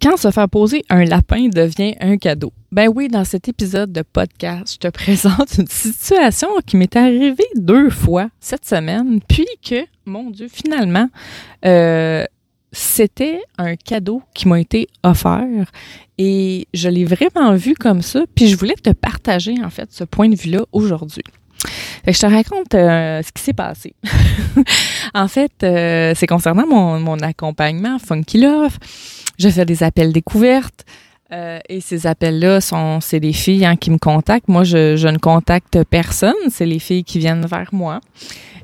Quand se faire poser un lapin devient un cadeau. Ben oui, dans cet épisode de podcast, je te présente une situation qui m'est arrivée deux fois cette semaine, puis que, mon Dieu, finalement, euh, c'était un cadeau qui m'a été offert et je l'ai vraiment vu comme ça, puis je voulais te partager en fait ce point de vue-là aujourd'hui. Je te raconte euh, ce qui s'est passé. en fait, euh, c'est concernant mon, accompagnement Funky Love je fais des appels découvertes. Euh, et ces appels-là sont, c'est des filles hein, qui me contactent. Moi, je, je, ne contacte personne. C'est les filles qui viennent vers moi.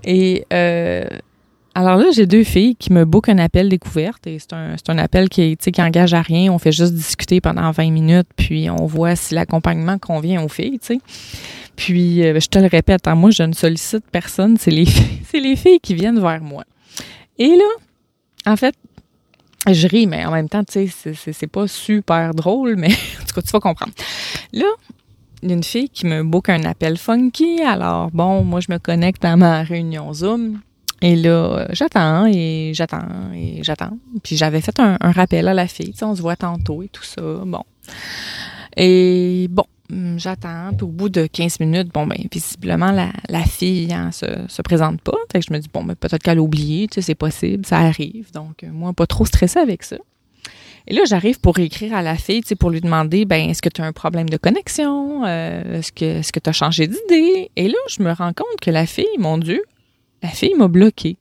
Et alors là, j'ai deux filles qui me bookent un appel découverte. Et c'est un, un appel qui, qui engage à rien. On fait juste discuter pendant 20 minutes, puis on voit si l'accompagnement convient aux filles. sais. Puis, euh, je te le répète, hein, moi, je ne sollicite personne. C'est les, les filles qui viennent vers moi. Et là, en fait, je ris, mais en même temps, tu sais, c'est pas super drôle, mais en tout cas, tu vas comprendre. Là, une fille qui me book un appel funky. Alors, bon, moi, je me connecte à ma réunion Zoom. Et là, j'attends et j'attends et j'attends. Puis j'avais fait un, rappel à la fille. Tu sais, on se voit tantôt et tout ça. Bon. Et bon, Hum, j'attends. Puis au bout de 15 minutes, bon, ben, visiblement, la, fille hein, se, se présente pas. Fait que je me dis, bon, ben, peut-être qu'elle a oublié, tu c'est possible, ça arrive. Donc, euh, moi, pas trop stressée avec ça. Et là, j'arrive pour écrire à la fille, tu sais, pour lui demander, ben, est-ce que tu as un problème de connexion? Euh, est-ce que est-ce que tu as changé d'idée? Et là, je me rends compte que la fille, mon Dieu, la fille m'a bloqué.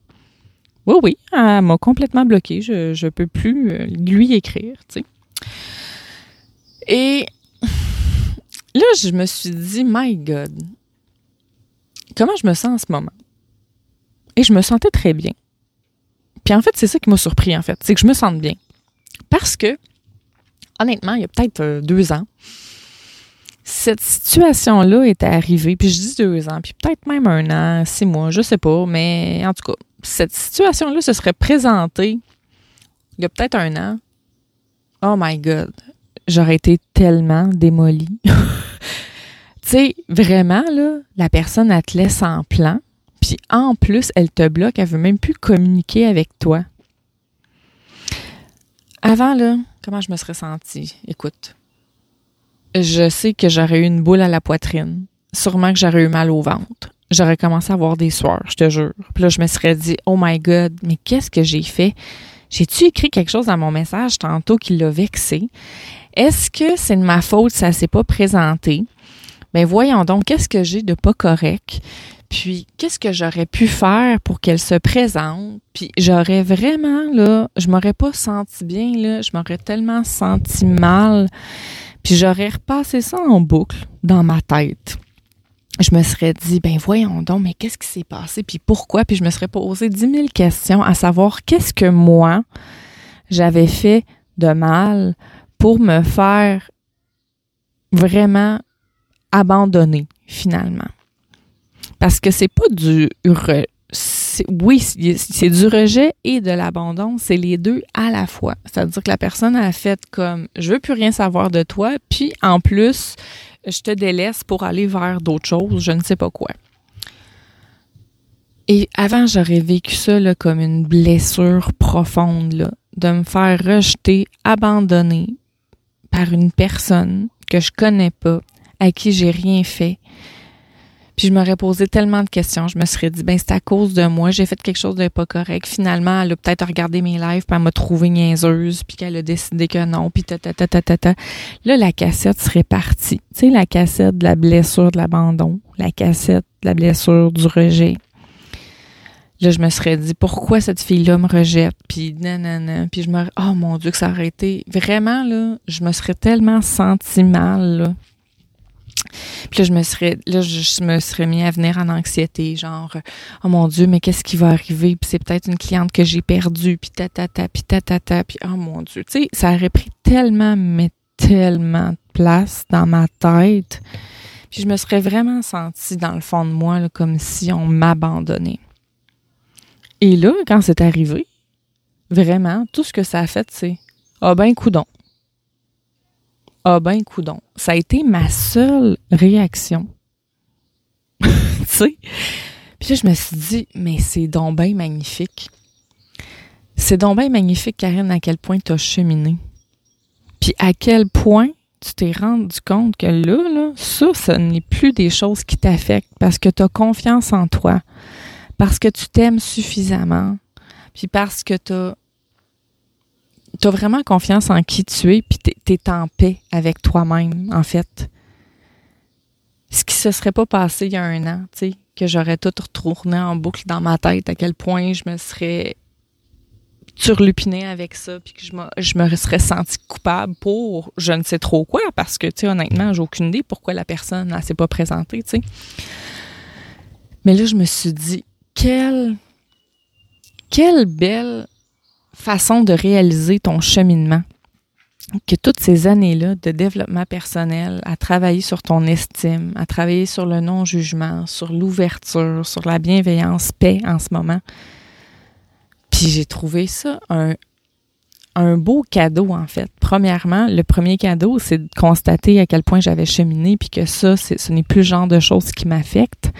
Oui, oui, elle m'a complètement bloqué. Je ne peux plus euh, lui écrire, tu sais. Et Là, je me suis dit, my God, comment je me sens en ce moment? Et je me sentais très bien. Puis en fait, c'est ça qui m'a surpris, en fait. C'est que je me sente bien. Parce que, honnêtement, il y a peut-être euh, deux ans, cette situation-là était arrivée, puis je dis deux ans, puis peut-être même un an, six mois, je sais pas, mais en tout cas, cette situation-là se serait présentée il y a peut-être un an. Oh my God, j'aurais été tellement démolie. tu sais, vraiment, là, la personne, te laisse en plan, puis en plus, elle te bloque, elle veut même plus communiquer avec toi. Avant, là, comment je me serais sentie? Écoute, je sais que j'aurais eu une boule à la poitrine. Sûrement que j'aurais eu mal au ventre. J'aurais commencé à avoir des soirs, je te jure. Puis là, je me serais dit, oh my God, mais qu'est-ce que j'ai fait? J'ai-tu écrit quelque chose dans mon message tantôt qui l'a vexé? Est-ce que c'est de ma faute, ça s'est pas présenté? Ben voyons donc, qu'est-ce que j'ai de pas correct? Puis qu'est-ce que j'aurais pu faire pour qu'elle se présente? Puis j'aurais vraiment, là, je m'aurais pas senti bien, là, je m'aurais tellement senti mal. Puis j'aurais repassé ça en boucle dans ma tête. Je me serais dit, ben voyons donc, mais qu'est-ce qui s'est passé? Puis pourquoi? Puis je me serais posé dix mille questions à savoir qu'est-ce que moi, j'avais fait de mal pour me faire vraiment abandonner finalement. Parce que c'est pas du oui, c'est du rejet et de l'abandon, c'est les deux à la fois. C'est-à-dire que la personne a fait comme je veux plus rien savoir de toi, puis en plus, je te délaisse pour aller vers d'autres choses, je ne sais pas quoi. Et avant, j'aurais vécu ça comme une blessure profonde, là, de me faire rejeter, abandonner, par une personne que je connais pas, à qui j'ai rien fait. Puis je m'aurais posé tellement de questions. Je me serais dit, ben c'est à cause de moi, j'ai fait quelque chose de pas correct. Finalement, elle a peut-être regardé mes lives, puis elle m'a trouvé niaiseuse, puis qu'elle a décidé que non, puis ta ta ta ta ta ta. Là, la cassette serait partie. Tu sais, la cassette de la blessure de l'abandon, la cassette de la blessure du rejet, Là, je me serais dit, pourquoi cette fille-là me rejette? Puis, nanana. Puis, je me. Oh mon Dieu, que ça aurait été. Vraiment, là, je me serais tellement senti mal, là. Puis là, je me serais, là, je me serais mis à venir en anxiété, genre, oh mon Dieu, mais qu'est-ce qui va arriver? Puis c'est peut-être une cliente que j'ai perdue, puis ta, ta, ta, puis ta, ta, ta, oh mon Dieu. Tu sais, ça aurait pris tellement, mais tellement de place dans ma tête. Puis je me serais vraiment sentie dans le fond de moi, là, comme si on m'abandonnait. Et là, quand c'est arrivé, vraiment, tout ce que ça a fait, c'est Ah ben coudon. Ah ben coudon. Ça a été ma seule réaction. tu sais? Puis là, je me suis dit, mais c'est donc magnifique. C'est donc bien magnifique, Karine, à quel point tu as cheminé. Puis à quel point tu t'es rendu compte que là, là ça, ce n'est plus des choses qui t'affectent parce que tu as confiance en toi, parce que tu t'aimes suffisamment, puis parce que tu as, vraiment confiance en qui tu es, puis tu es en paix avec toi-même, en fait. Ce qui se serait pas passé il y a un an, tu sais, que j'aurais tout retourné en boucle dans ma tête, à quel point je me serais turlupiné avec ça, puis que je me, je me serais senti coupable pour je ne sais trop quoi, parce que, tu sais, honnêtement, j'ai aucune idée pourquoi la personne ne s'est pas présentée, tu sais. Mais là, je me suis dit, quelle, quelle belle façon de réaliser ton cheminement. Que toutes ces années-là de développement personnel, à travailler sur ton estime, à travailler sur le non-jugement, sur l'ouverture, sur la bienveillance, paix en ce moment, puis j'ai trouvé ça un, un beau cadeau, en fait. Premièrement, le premier cadeau, c'est de constater à quel point j'avais cheminé, puis que ça, ce n'est plus le genre de choses qui m'affectent.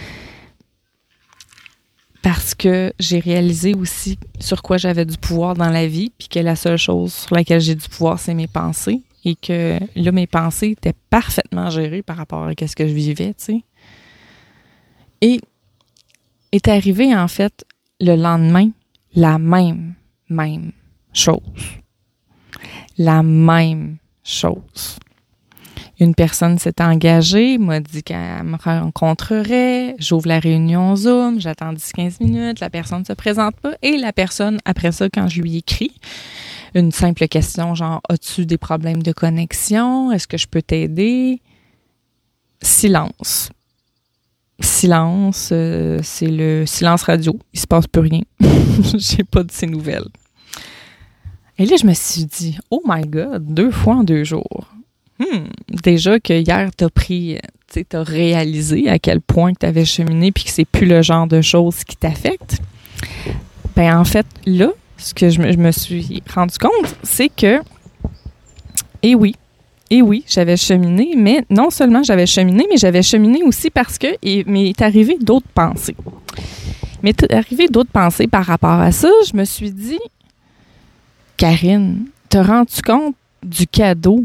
Parce que j'ai réalisé aussi sur quoi j'avais du pouvoir dans la vie, puis que la seule chose sur laquelle j'ai du pouvoir, c'est mes pensées. Et que là, mes pensées étaient parfaitement gérées par rapport à ce que je vivais, tu sais. Et est arrivé, en fait, le lendemain, la même, même chose. La même chose. Une personne s'est engagée, m'a dit qu'elle me rencontrerait, j'ouvre la réunion Zoom, j'attends 10-15 minutes, la personne ne se présente pas et la personne, après ça, quand je lui écris, une simple question genre As-tu des problèmes de connexion? Est-ce que je peux t'aider? Silence silence, euh, c'est le silence radio. Il se passe plus rien. J'ai pas de ces nouvelles. Et là, je me suis dit, oh my God, deux fois en deux jours. Hmm, déjà que hier, t'as pris, tu t'as réalisé à quel point tu avais cheminé puis que c'est plus le genre de choses qui t'affectent. Ben, en fait, là, ce que je me, suis rendu compte, c'est que, eh oui, et oui, j'avais cheminé, mais non seulement j'avais cheminé, mais j'avais cheminé aussi parce que il m'est arrivé d'autres pensées. Mais est arrivé d'autres pensées par rapport à ça. Je me suis dit, Karine, te rends-tu compte du cadeau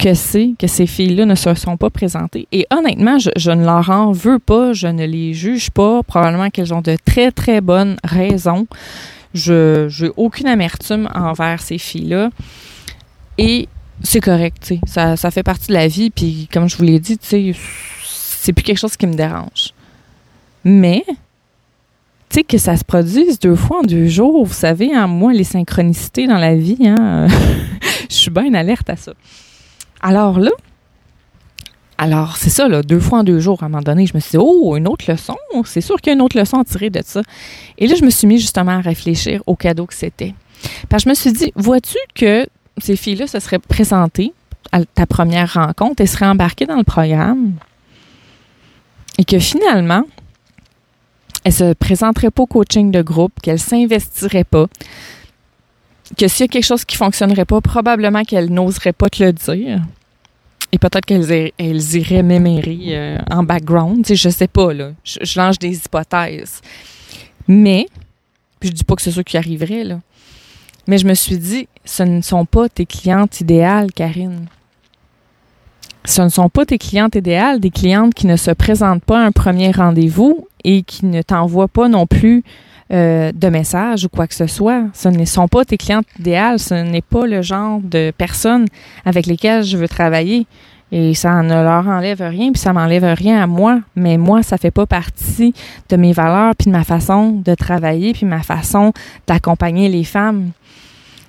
que c'est que ces filles-là ne se sont pas présentées? Et honnêtement, je, je, ne leur en veux pas, je ne les juge pas. Probablement qu'elles ont de très, très bonnes raisons. Je n'ai aucune amertume envers ces filles-là. Et c'est correct, tu sais. Ça, ça, fait partie de la vie, puis comme je vous l'ai dit, tu sais, c'est plus quelque chose qui me dérange. Mais, tu sais, que ça se produise deux fois en deux jours, vous savez, hein, moi, les synchronicités dans la vie, hein, je suis bien alerte à ça. Alors là, alors c'est ça, là, deux fois en deux jours, à un moment donné, je me suis dit, oh, une autre leçon, c'est sûr qu'il y a une autre leçon à tirer de ça. Et là, je me suis mis justement à réfléchir au cadeau que c'était. Parce que je me suis dit, vois-tu que ces filles-là se seraient présentées à ta première rencontre et seraient embarquées dans le programme et que finalement, elles se présenteraient pas au coaching de groupe, qu'elles s'investiraient pas, que s'il y a quelque chose qui fonctionnerait pas, probablement qu'elles n'oseraient pas te le dire. Et peut-être qu'elles elles iraient mémérer euh, en background. Tu sais, je sais pas, là. Je, je, lance des hypothèses. Mais, puis je dis pas que c'est ça qui arriverait, là. Mais je me suis dit, ce ne sont pas tes clientes idéales, Karine. Ce ne sont pas tes clientes idéales, des clientes qui ne se présentent pas à un premier rendez-vous et qui ne t'envoient pas non plus euh, de messages ou quoi que ce soit. Ce ne sont pas tes clientes idéales. Ce n'est pas le genre de personnes avec lesquelles je veux travailler. Et ça ne leur enlève rien, puis ça m'enlève rien à moi. Mais moi, ça fait pas partie de mes valeurs, puis de ma façon de travailler, puis ma façon d'accompagner les femmes.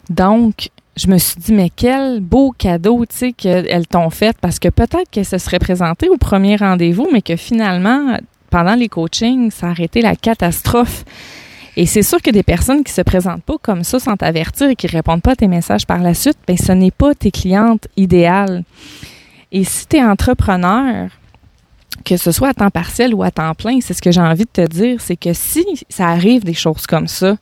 Donc, je me suis dit, mais quel beau cadeau, tu sais, qu'elles t'ont fait, parce que peut-être qu'elles se seraient présentées au premier rendez-vous, mais que finalement, pendant les coachings, ça a arrêté la catastrophe. Et c'est sûr que des personnes qui se présentent pas comme ça sans t'avertir et qui répondent pas à tes messages par la suite, ben ce n'est pas tes clientes idéales. Et si tu es entrepreneur, que ce soit à temps partiel ou à temps plein, c'est ce que j'ai envie de te dire, c'est que si ça arrive des choses comme ça,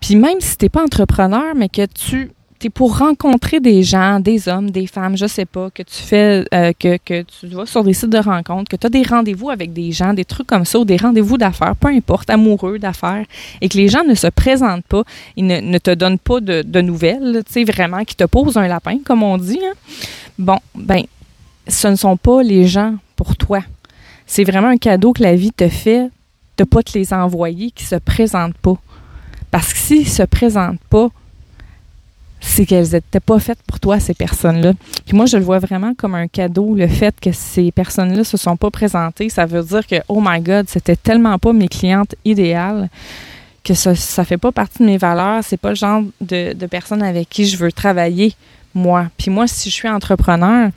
puis même si tu pas entrepreneur, mais que tu es pour rencontrer des gens, des hommes, des femmes, je sais pas, que tu fais, euh, que, tu vas sur des sites de rencontres, que tu as des rendez-vous avec des gens, des trucs comme ça, ou des rendez-vous d'affaires, peu importe, amoureux d'affaires, et que les gens ne se présentent pas, ils ne, ne te donnent pas de, nouvelles, tu sais, vraiment, qui te posent un lapin, comme on dit. Hein. Bon, ben, ce ne sont pas les gens pour toi. C'est vraiment un cadeau que la vie te fait de pas te les envoyer qui se présentent pas. Parce que s'ils se présentent pas, c'est qu'elles n'étaient pas faites pour toi, ces personnes-là. Puis moi, je le vois vraiment comme un cadeau, le fait que ces personnes-là se sont pas présentées. Ça veut dire que, oh my God, c'était tellement pas mes clientes idéales que ça ne fait pas partie de mes valeurs. C'est pas le genre de, de personnes avec qui je veux travailler, moi. Puis moi, si je suis entrepreneur,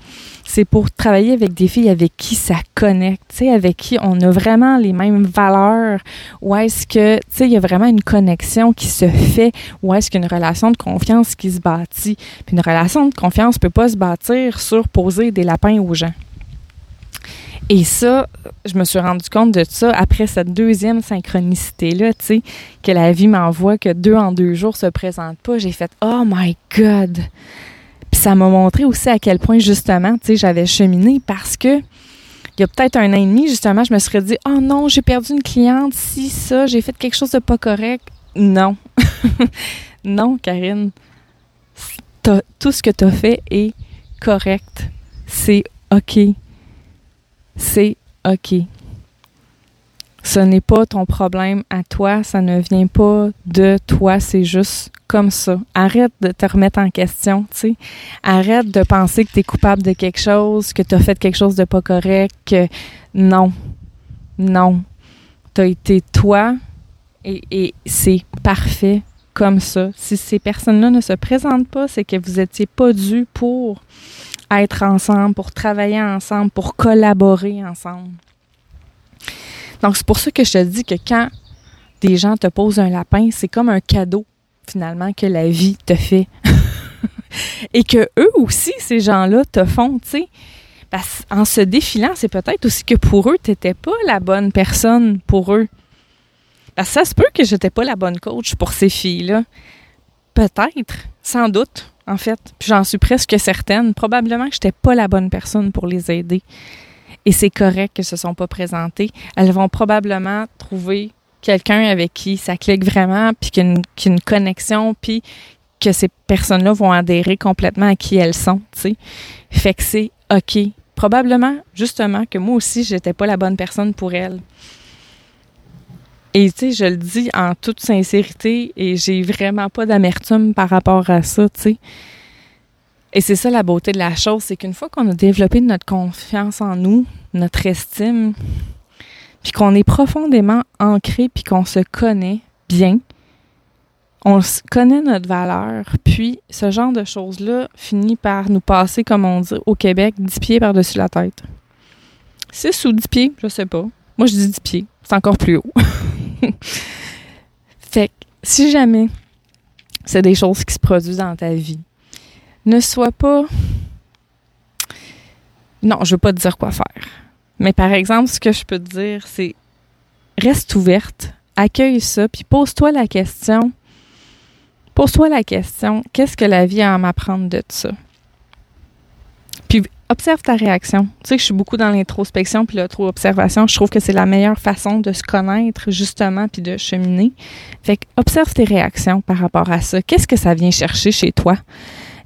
c'est pour travailler avec des filles avec qui ça connecte, avec qui on a vraiment les mêmes valeurs, ou est-ce que, tu sais, il y a vraiment une connexion qui se fait, ou est-ce qu'il y a une relation de confiance qui se bâtit? Puis une relation de confiance ne peut pas se bâtir sur poser des lapins aux gens. Et ça, je me suis rendu compte de ça après cette deuxième synchronicité-là, tu que la vie m'envoie que deux en deux jours se présentent pas. J'ai fait, oh my God! Puis ça m'a montré aussi à quel point, justement, tu sais, j'avais cheminé parce que il y a peut-être un an et demi, justement, je me serais dit Oh non, j'ai perdu une cliente, si ça, j'ai fait quelque chose de pas correct. Non. non, Karine. Tout ce que tu as fait est correct. C'est OK. C'est OK. Ce n'est pas ton problème à toi, ça ne vient pas de toi, c'est juste comme ça. Arrête de te remettre en question, tu sais. Arrête de penser que tu es coupable de quelque chose, que tu as fait quelque chose de pas correct, que non. Non. Tu as été toi et, et c'est parfait comme ça. Si ces personnes-là ne se présentent pas, c'est que vous n'étiez pas dû pour être ensemble, pour travailler ensemble, pour collaborer ensemble. Donc, c'est pour ça que je te dis que quand des gens te posent un lapin, c'est comme un cadeau finalement que la vie te fait. Et que eux aussi, ces gens-là, te font, tu sais. En se défilant, c'est peut-être aussi que pour eux, tu n'étais pas la bonne personne pour eux. Ça se peut que je n'étais pas la bonne coach pour ces filles-là. Peut-être, sans doute, en fait. J'en suis presque certaine. Probablement que je n'étais pas la bonne personne pour les aider. Et c'est correct qu'elles ne se sont pas présentées. Elles vont probablement trouver quelqu'un avec qui ça clique vraiment, puis qu'il y, a une connexion, puis que ces personnes-là vont adhérer complètement à qui elles sont, tu sais. Fait que c'est OK. Probablement, justement, que moi aussi, j'étais pas la bonne personne pour elles. Et tu sais, je le dis en toute sincérité et j'ai vraiment pas d'amertume par rapport à ça, tu sais. Et c'est ça la beauté de la chose, c'est qu'une fois qu'on a développé notre confiance en nous, notre estime, puis qu'on est profondément ancré, puis qu'on se connaît bien, on connaît notre valeur, puis ce genre de choses-là finit par nous passer, comme on dit au Québec, 10 pieds par-dessus la tête. 6 ou 10 pieds, je sais pas. Moi, je dis 10 pieds. C'est encore plus haut. fait que si jamais c'est des choses qui se produisent dans ta vie, ne sois pas... Non, je veux pas te dire quoi faire. Mais par exemple, ce que je peux te dire, c'est reste ouverte, accueille ça, puis pose-toi la question. Pose-toi la question, qu'est-ce que la vie a à m'apprendre de ça? Puis observe ta réaction. Tu sais que je suis beaucoup dans l'introspection puis l'auto-observation. Je trouve que c'est la meilleure façon de se connaître, justement, puis de cheminer. Fait que observe tes réactions par rapport à ça. Qu'est-ce que ça vient chercher chez toi?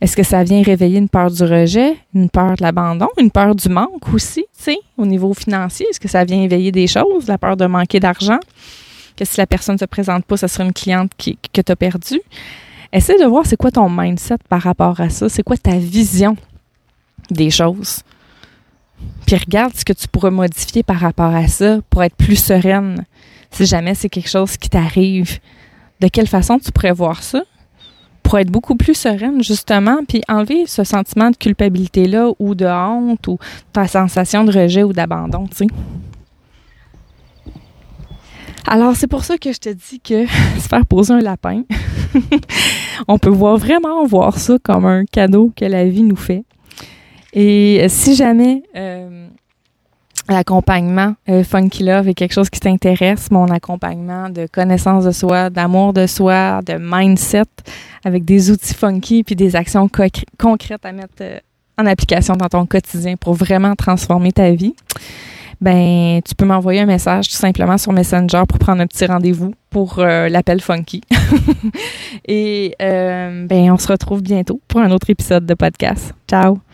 Est-ce que ça vient réveiller une peur du rejet, une peur de l'abandon, une peur du manque aussi, tu sais, au niveau financier? Est-ce que ça vient éveiller des choses, la peur de manquer d'argent? Que si la personne ne se présente pas, ça sera une cliente que tu as perdue? Essaie de voir c'est quoi ton mindset par rapport à ça, c'est quoi ta vision des choses? Puis regarde ce que tu pourrais modifier par rapport à ça pour être plus sereine si jamais c'est quelque chose qui t'arrive. De quelle façon tu pourrais voir ça? Pour être beaucoup plus sereine, justement, puis enlever ce sentiment de culpabilité-là ou de honte ou ta sensation de rejet ou d'abandon, tu sais. Alors, c'est pour ça que je te dis que se faire poser un lapin, on peut voir vraiment voir ça comme un cadeau que la vie nous fait. Et si jamais euh, l'accompagnement euh, Funky Love est quelque chose qui t'intéresse, mon accompagnement de connaissance de soi, d'amour de soi, de mindset, avec des outils funky puis des actions concrètes à mettre euh, en application dans ton quotidien pour vraiment transformer ta vie, ben tu peux m'envoyer un message tout simplement sur Messenger pour prendre un petit rendez-vous pour euh, l'appel funky. Et ben on se retrouve bientôt pour un autre épisode de podcast. Ciao.